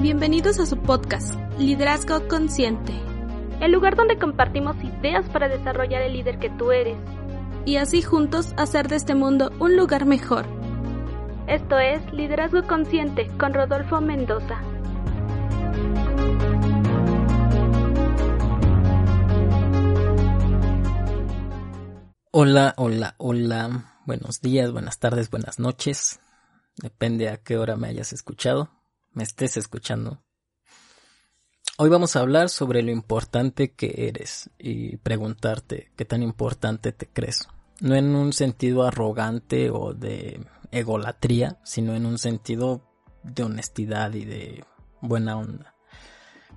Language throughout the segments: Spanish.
Bienvenidos a su podcast, Liderazgo Consciente. El lugar donde compartimos ideas para desarrollar el líder que tú eres. Y así juntos hacer de este mundo un lugar mejor. Esto es Liderazgo Consciente con Rodolfo Mendoza. Hola, hola, hola. Buenos días, buenas tardes, buenas noches. Depende a qué hora me hayas escuchado me estés escuchando. Hoy vamos a hablar sobre lo importante que eres y preguntarte qué tan importante te crees. No en un sentido arrogante o de egolatría, sino en un sentido de honestidad y de buena onda.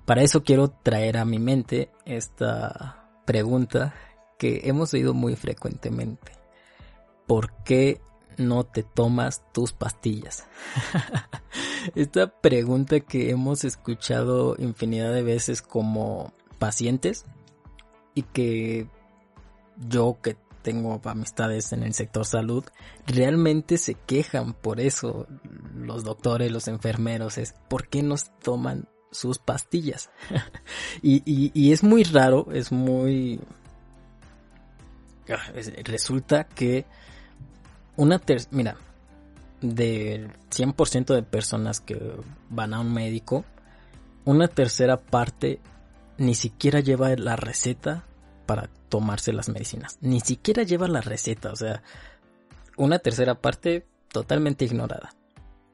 Para eso quiero traer a mi mente esta pregunta que hemos oído muy frecuentemente. ¿Por qué no te tomas tus pastillas? Esta pregunta que hemos escuchado infinidad de veces como pacientes y que yo que tengo amistades en el sector salud, realmente se quejan por eso los doctores, los enfermeros, es ¿por qué nos toman sus pastillas? y, y, es muy raro, es muy... Ah, resulta que una ter... Mira, del 100% de personas que van a un médico, una tercera parte ni siquiera lleva la receta para tomarse las medicinas. Ni siquiera lleva la receta, o sea, una tercera parte totalmente ignorada.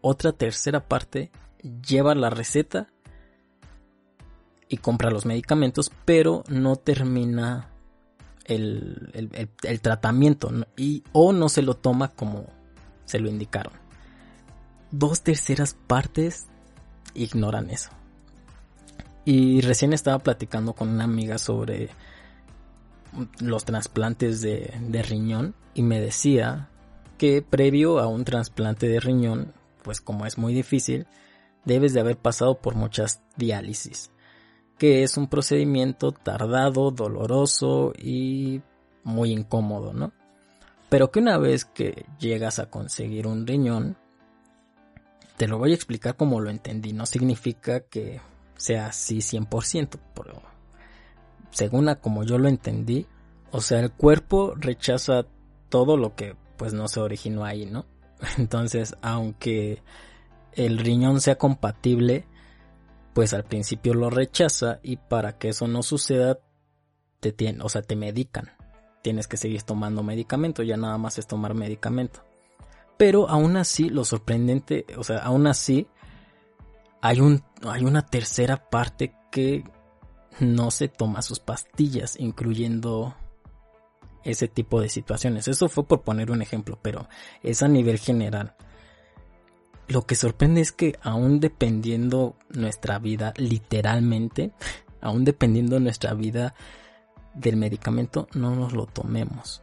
Otra tercera parte lleva la receta y compra los medicamentos, pero no termina el, el, tratamiento y, o no se lo toma como se lo indicaron. Dos terceras partes ignoran eso. Y recién estaba platicando con una amiga sobre los trasplantes de, de riñón y me decía que previo a un trasplante de riñón, pues como es muy difícil, debes de haber pasado por muchas diálisis que es un procedimiento tardado, doloroso y muy incómodo, ¿no? Pero que una vez que llegas a conseguir un riñón, te lo voy a explicar como lo entendí, no significa que sea así 100%, pero según a como yo lo entendí, o sea, el cuerpo rechaza todo lo que pues no se originó ahí, ¿no? Entonces, aunque el riñón sea compatible, pues al principio lo rechaza y para que eso no suceda, te tiene, o sea, te medican. Tienes que seguir tomando medicamento, ya nada más es tomar medicamento. Pero aún así, lo sorprendente, o sea, aún así, hay, un, hay una tercera parte que no se toma sus pastillas, incluyendo ese tipo de situaciones. Eso fue por poner un ejemplo, pero es a nivel general lo que sorprende es que aún dependiendo nuestra vida literalmente, aún dependiendo nuestra vida del medicamento, no nos lo tomemos.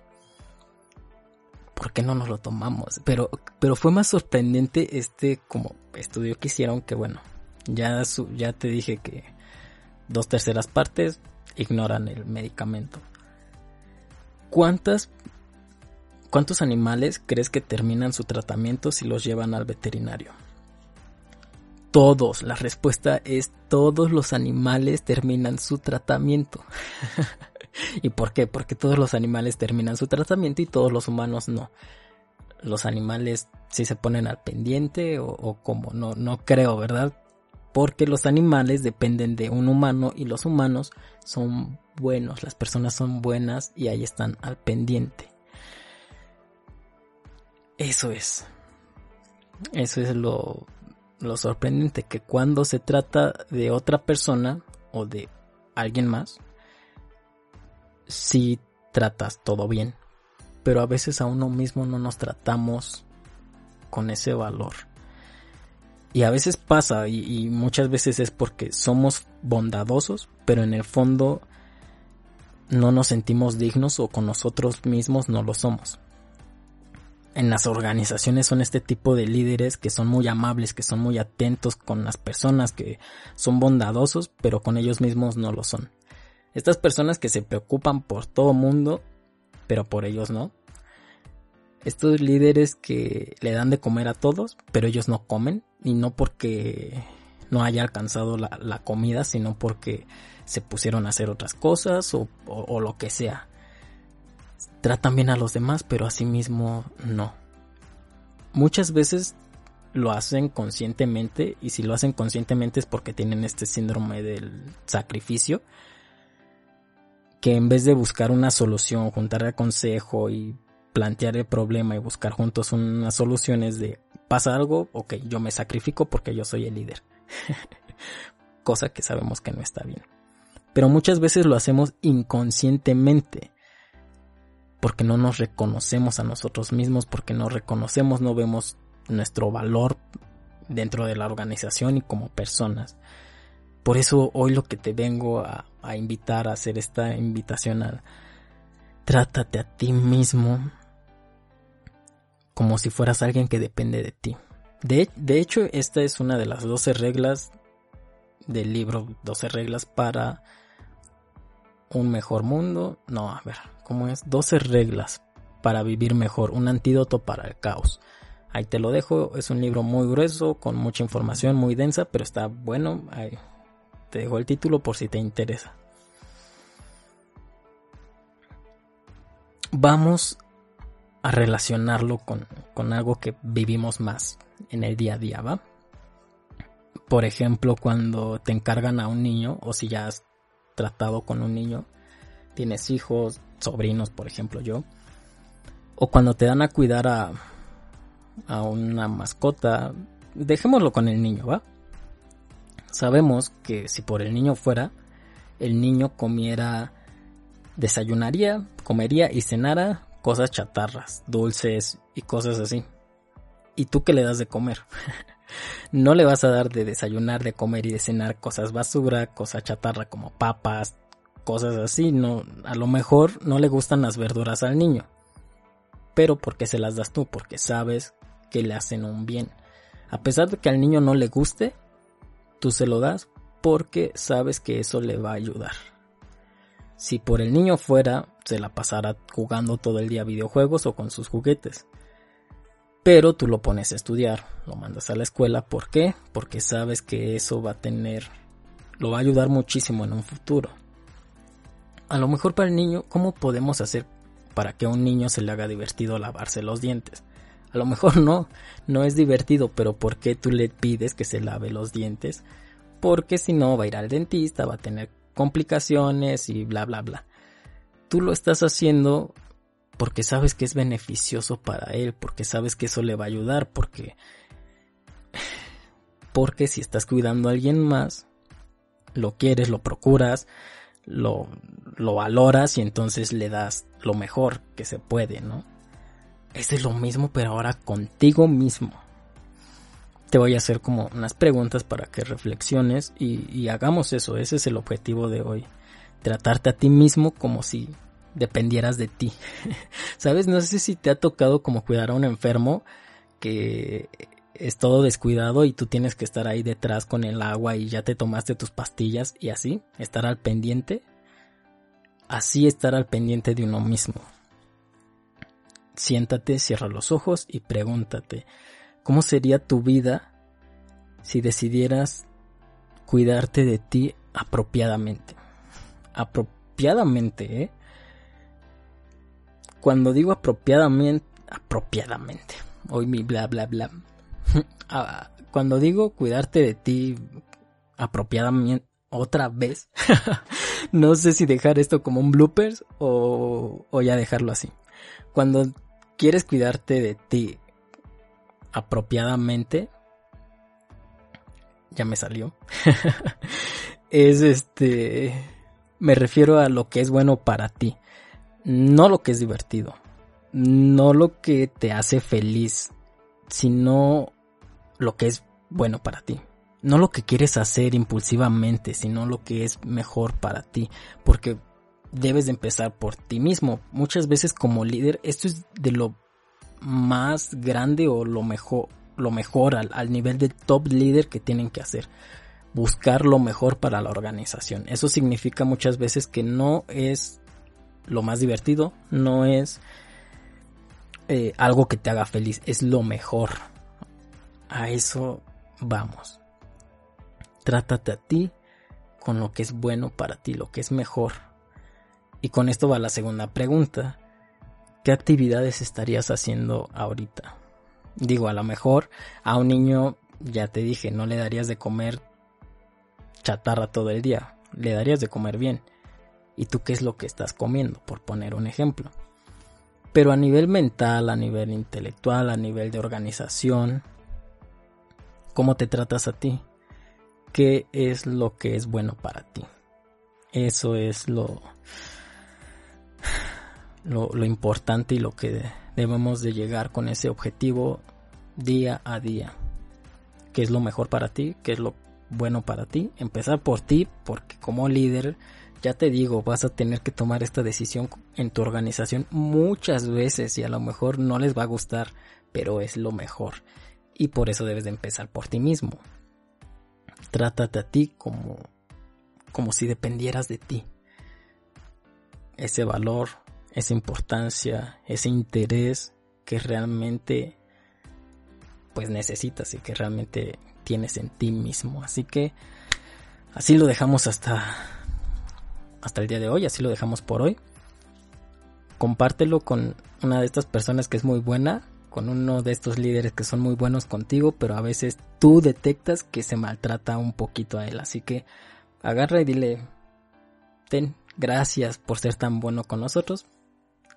¿Por qué no nos lo tomamos? Pero, pero fue más sorprendente este como estudio que hicieron que bueno, ya, ya te dije que dos terceras partes ignoran el medicamento. ¿Cuántas ¿Cuántos animales crees que terminan su tratamiento si los llevan al veterinario? Todos. La respuesta es todos los animales terminan su tratamiento. ¿Y por qué? Porque todos los animales terminan su tratamiento y todos los humanos no. Los animales sí se ponen al pendiente o, o como no, no creo, ¿verdad? Porque los animales dependen de un humano y los humanos son buenos, las personas son buenas y ahí están al pendiente. Eso es. Eso es lo, lo sorprendente, que cuando se trata de otra persona o de alguien más, sí tratas todo bien. Pero a veces a uno mismo no nos tratamos con ese valor. Y a veces pasa, y, muchas veces es porque somos bondadosos, pero en el fondo no nos sentimos dignos o con nosotros mismos no lo somos en las organizaciones son este tipo de líderes que son muy amables, que son muy atentos con las personas, que son bondadosos, pero con ellos mismos no lo son. Estas personas que se preocupan por todo mundo, pero por ellos no. Estos líderes que le dan de comer a todos, pero ellos no comen. Y no porque no haya alcanzado la, comida, sino porque se pusieron a hacer otras cosas o, o lo que sea. Tratan bien a los demás, pero a sí mismo no. Muchas veces lo hacen conscientemente y si lo hacen conscientemente es porque tienen este síndrome del sacrificio que en vez de buscar una solución, juntar el consejo y plantear el problema y buscar juntos unas soluciones de pasa algo, ok, yo me sacrifico porque yo soy el líder. Cosa que sabemos que no está bien. Pero muchas veces lo hacemos inconscientemente. Porque no nos reconocemos a nosotros mismos, porque no reconocemos, no vemos nuestro valor dentro de la organización y como personas. Por eso hoy lo que te vengo a, invitar a hacer esta invitación a trátate a ti mismo como si fueras alguien que depende de ti. De, de hecho, esta es una de las 12 reglas del libro 12 reglas para un mejor mundo. No, a ver, ¿cómo es? 12 reglas para vivir mejor, un antídoto para el caos. Ahí te lo dejo, es un libro muy grueso, con mucha información, muy densa, pero está bueno. Ahí te dejo el título por si te interesa. Vamos a relacionarlo con, con algo que vivimos más en el día a día, ¿va? Por ejemplo, cuando te encargan a un niño, o si ya has tratado con un niño, tienes hijos, sobrinos, por ejemplo, yo, o cuando te dan a cuidar a, a una mascota, dejémoslo con el niño, ¿va? Sabemos que si por el niño fuera, el niño comiera, desayunaría, comería y cenara cosas chatarras, dulces y cosas así. ¿Y tú qué le das de comer? no le vas a dar de desayunar, de comer y de cenar cosas basura, cosas chatarra como papas, cosas así, no, a lo mejor no le gustan las verduras al niño. Pero porque se las das tú, porque sabes que le hacen un bien. A pesar de que al niño no le guste, tú se lo das porque sabes que eso le va a ayudar. Si por el niño fuera, se la pasara jugando todo el día videojuegos o con sus juguetes. Pero tú lo pones a estudiar, lo mandas a la escuela, ¿por qué? Porque sabes que eso va a tener, lo va a ayudar muchísimo en un futuro. A lo mejor para el niño, ¿cómo podemos hacer para que a un niño se le haga divertido lavarse los dientes? A lo mejor no, no es divertido, pero ¿por qué tú le pides que se lave los dientes? Porque si no va a ir al dentista, va a tener complicaciones y bla bla bla. Tú lo estás haciendo porque sabes que es beneficioso para él, porque sabes que eso le va a ayudar, porque porque si estás cuidando a alguien más, lo quieres, lo procuras, lo, lo valoras y entonces le das lo mejor que se puede, ¿no? es lo mismo, pero ahora contigo mismo. Te voy a hacer como unas preguntas para que reflexiones y, hagamos eso. Ese es el objetivo de hoy. Tratarte a ti mismo como si dependieras de ti. ¿Sabes? No sé si te ha tocado como cuidar a un enfermo que es todo descuidado y tú tienes que estar ahí detrás con el agua y ya te tomaste tus pastillas y así, estar al pendiente. Así estar al pendiente de uno mismo. Siéntate, cierra los ojos y pregúntate, ¿cómo sería tu vida si decidieras cuidarte de ti apropiadamente? Apropiadamente, ¿eh? Cuando digo apropiadamente, apropiadamente, hoy mi bla bla bla. Ah, cuando digo cuidarte de ti apropiadamente, otra vez, no sé si dejar esto como un bloopers o, o ya dejarlo así. Cuando quieres cuidarte de ti apropiadamente, ya me salió. es este, me refiero a lo que es bueno para ti, no lo que es divertido, no lo que te hace feliz, sino lo que es bueno para ti. No lo que quieres hacer impulsivamente, sino lo que es mejor para ti. Porque debes de empezar por ti mismo. Muchas veces como líder, esto es de lo más grande o lo mejor, lo mejor al, nivel de top líder que tienen que hacer. buscar lo mejor para la organización. Eso significa muchas veces que no es lo más divertido, no es eh, algo que te haga feliz, es lo mejor. A eso vamos. Trátate a ti con lo que es bueno para ti, lo que es mejor. Y con esto va la segunda pregunta. ¿Qué actividades estarías haciendo ahorita? Digo, a lo mejor a un niño, ya te dije, no le darías de comer chatarra todo el día, le darías de comer bien. ¿Y tú qué es lo que estás comiendo? Por poner un ejemplo. Pero a nivel mental, a nivel intelectual, a nivel de organización, ¿cómo te tratas a ti? ¿Qué es lo que es bueno para ti? Eso es lo, lo, importante y lo que debemos de llegar con ese objetivo día a día. ¿Qué es lo mejor para ti? ¿Qué es lo bueno para ti? Empezar por ti, porque como líder ya te digo, vas a tener que tomar esta decisión en tu organización muchas veces y a lo mejor no les va a gustar, pero es lo mejor. Y por eso debes de empezar por ti mismo. Trátate a ti como, como si dependieras de ti. Ese valor, esa importancia, ese interés que realmente pues necesitas y que realmente tienes en ti mismo. Así que así lo dejamos hasta hasta el día de hoy, así lo dejamos por hoy. Compártelo con una de estas personas que es muy buena, con uno de estos líderes que son muy buenos contigo, pero a veces tú detectas que se maltrata un poquito a él. Así que agarra y dile, ten, gracias por ser tan bueno con nosotros.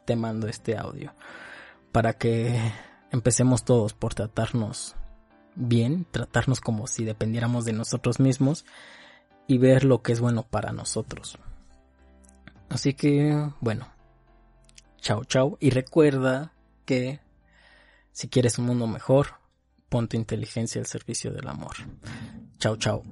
Te mando este audio para que empecemos todos por tratarnos bien, tratarnos como si dependiéramos de nosotros mismos y ver lo que es bueno para nosotros. Así que, bueno, chao, chao. Y recuerda que si quieres un mundo mejor, pon tu inteligencia al servicio del amor. Chao, chao.